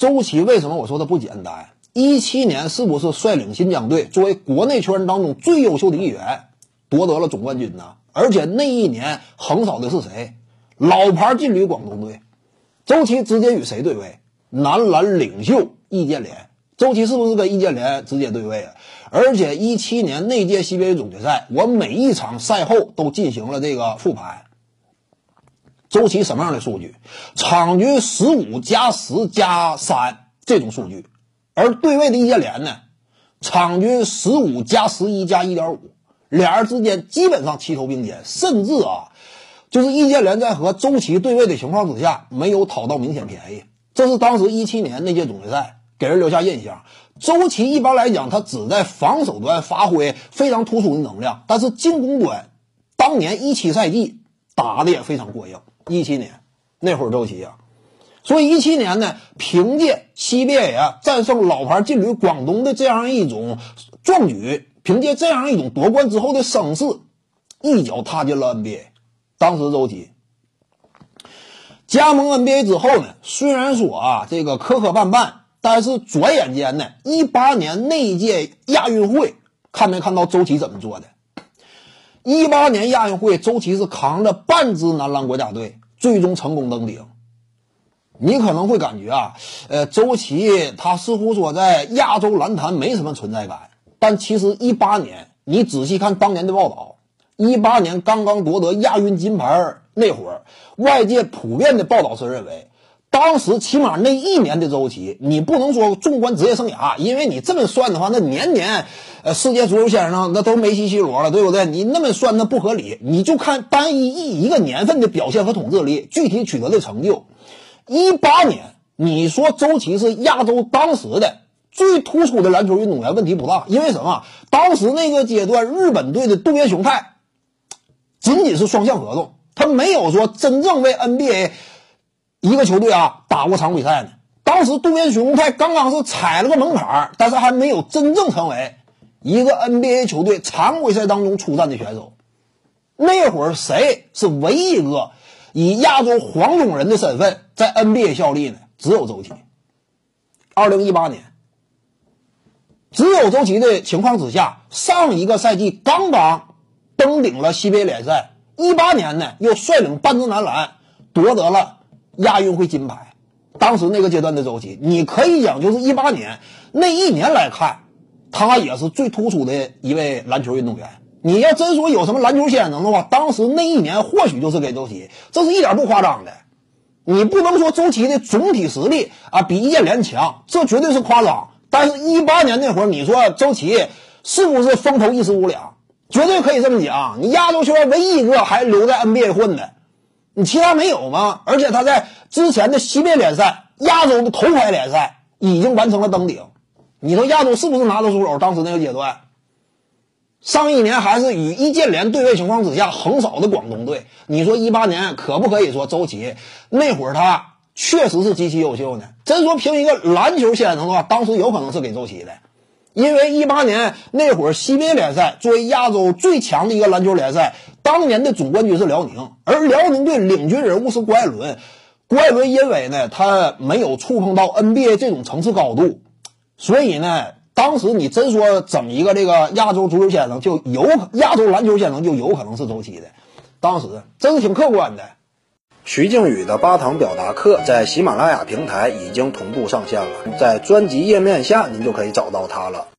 周琦为什么我说他不简单？一七年是不是率领新疆队作为国内球员当中最优秀的一员，夺得了总冠军呢？而且那一年横扫的是谁？老牌劲旅广东队。周琦直接与谁对位？男篮领袖易建联。周琦是不是跟易建联直接对位啊？而且一七年那届 CBA 总决赛，我每一场赛后都进行了这个复盘。周琦什么样的数据？场均十五加十加三这种数据，而对位的易建联呢，场均十五加十一加一点五，俩人之间基本上齐头并肩，甚至啊，就是易建联在和周琦对位的情况之下，没有讨到明显便宜。这是当时一七年那届总决赛给人留下印象。周琦一般来讲，他只在防守端发挥非常突出的能量，但是进攻端，当年一七赛季打的也非常过硬。一七年那会儿，周琦啊，所以一七年呢，凭借 CBA 战胜老牌劲旅广东的这样一种壮举，凭借这样一种夺冠之后的声势，一脚踏进了 NBA。当时周琦加盟 NBA 之后呢，虽然说啊这个磕磕绊绊，但是转眼间呢，一八年那一届亚运会，看没看到周琦怎么做的？一八年亚运会，周琦是扛着半支男篮国家队，最终成功登顶。你可能会感觉啊，呃，周琦他似乎说在亚洲篮坛没什么存在感。但其实一八年，你仔细看当年的报道，一八年刚刚夺得亚运金牌那会儿，外界普遍的报道是认为。当时起码那一年的周琦，你不能说纵观职业生涯，因为你这么算的话，那年年，呃，世界足球先生那都梅西、C 罗了，对不对？你那么算那不合理。你就看单一一一个年份的表现和统治力，具体取得的成就。一八年，你说周琦是亚洲当时的最突出的篮球运动员，问题不大。因为什么？当时那个阶段，日本队的渡边雄太仅仅是双向合同，他没有说真正为 NBA。一个球队啊打过常规赛呢，当时渡边雄太刚刚是踩了个门槛但是还没有真正成为一个 NBA 球队常规赛当中出战的选手。那会儿谁是唯一一个以亚洲黄种人的身份在 NBA 效力呢？只有周琦。二零一八年，只有周琦的情况之下，上一个赛季刚刚登顶了 CBA 联赛，一八年呢又率领半支男篮夺得了。亚运会金牌，当时那个阶段的周琦，你可以讲就是一八年那一年来看，他也是最突出的一位篮球运动员。你要真说有什么篮球先生的话，当时那一年或许就是给周琦，这是一点不夸张的。你不能说周琦的总体实力啊比易建联强，这绝对是夸张。但是，一八年那会儿，你说周琦是不是风头一时无两？绝对可以这么讲。你亚洲球员唯一一个还留在 NBA 混的。你其他没有吗？而且他在之前的西边联赛、亚洲的头牌联赛已经完成了登顶。你说亚洲是不是拿得出手？当时那个阶段，上一年还是与易建联对位情况之下横扫的广东队。你说一八年可不可以说周琦那会儿他确实是极其优秀呢？真说凭一个篮球先生的话，当时有可能是给周琦的。因为一八年那会儿，CBA 联赛作为亚洲最强的一个篮球联赛，当年的总冠军是辽宁，而辽宁队领军人物是郭艾伦。郭艾伦因为呢，他没有触碰到 NBA 这种层次高度，所以呢，当时你真说整一个这个亚洲足球先生，就有亚洲篮球先生就有可能是周琦的。当时真是挺客观的。徐静宇的八堂表达课在喜马拉雅平台已经同步上线了，在专辑页面下您就可以找到它了。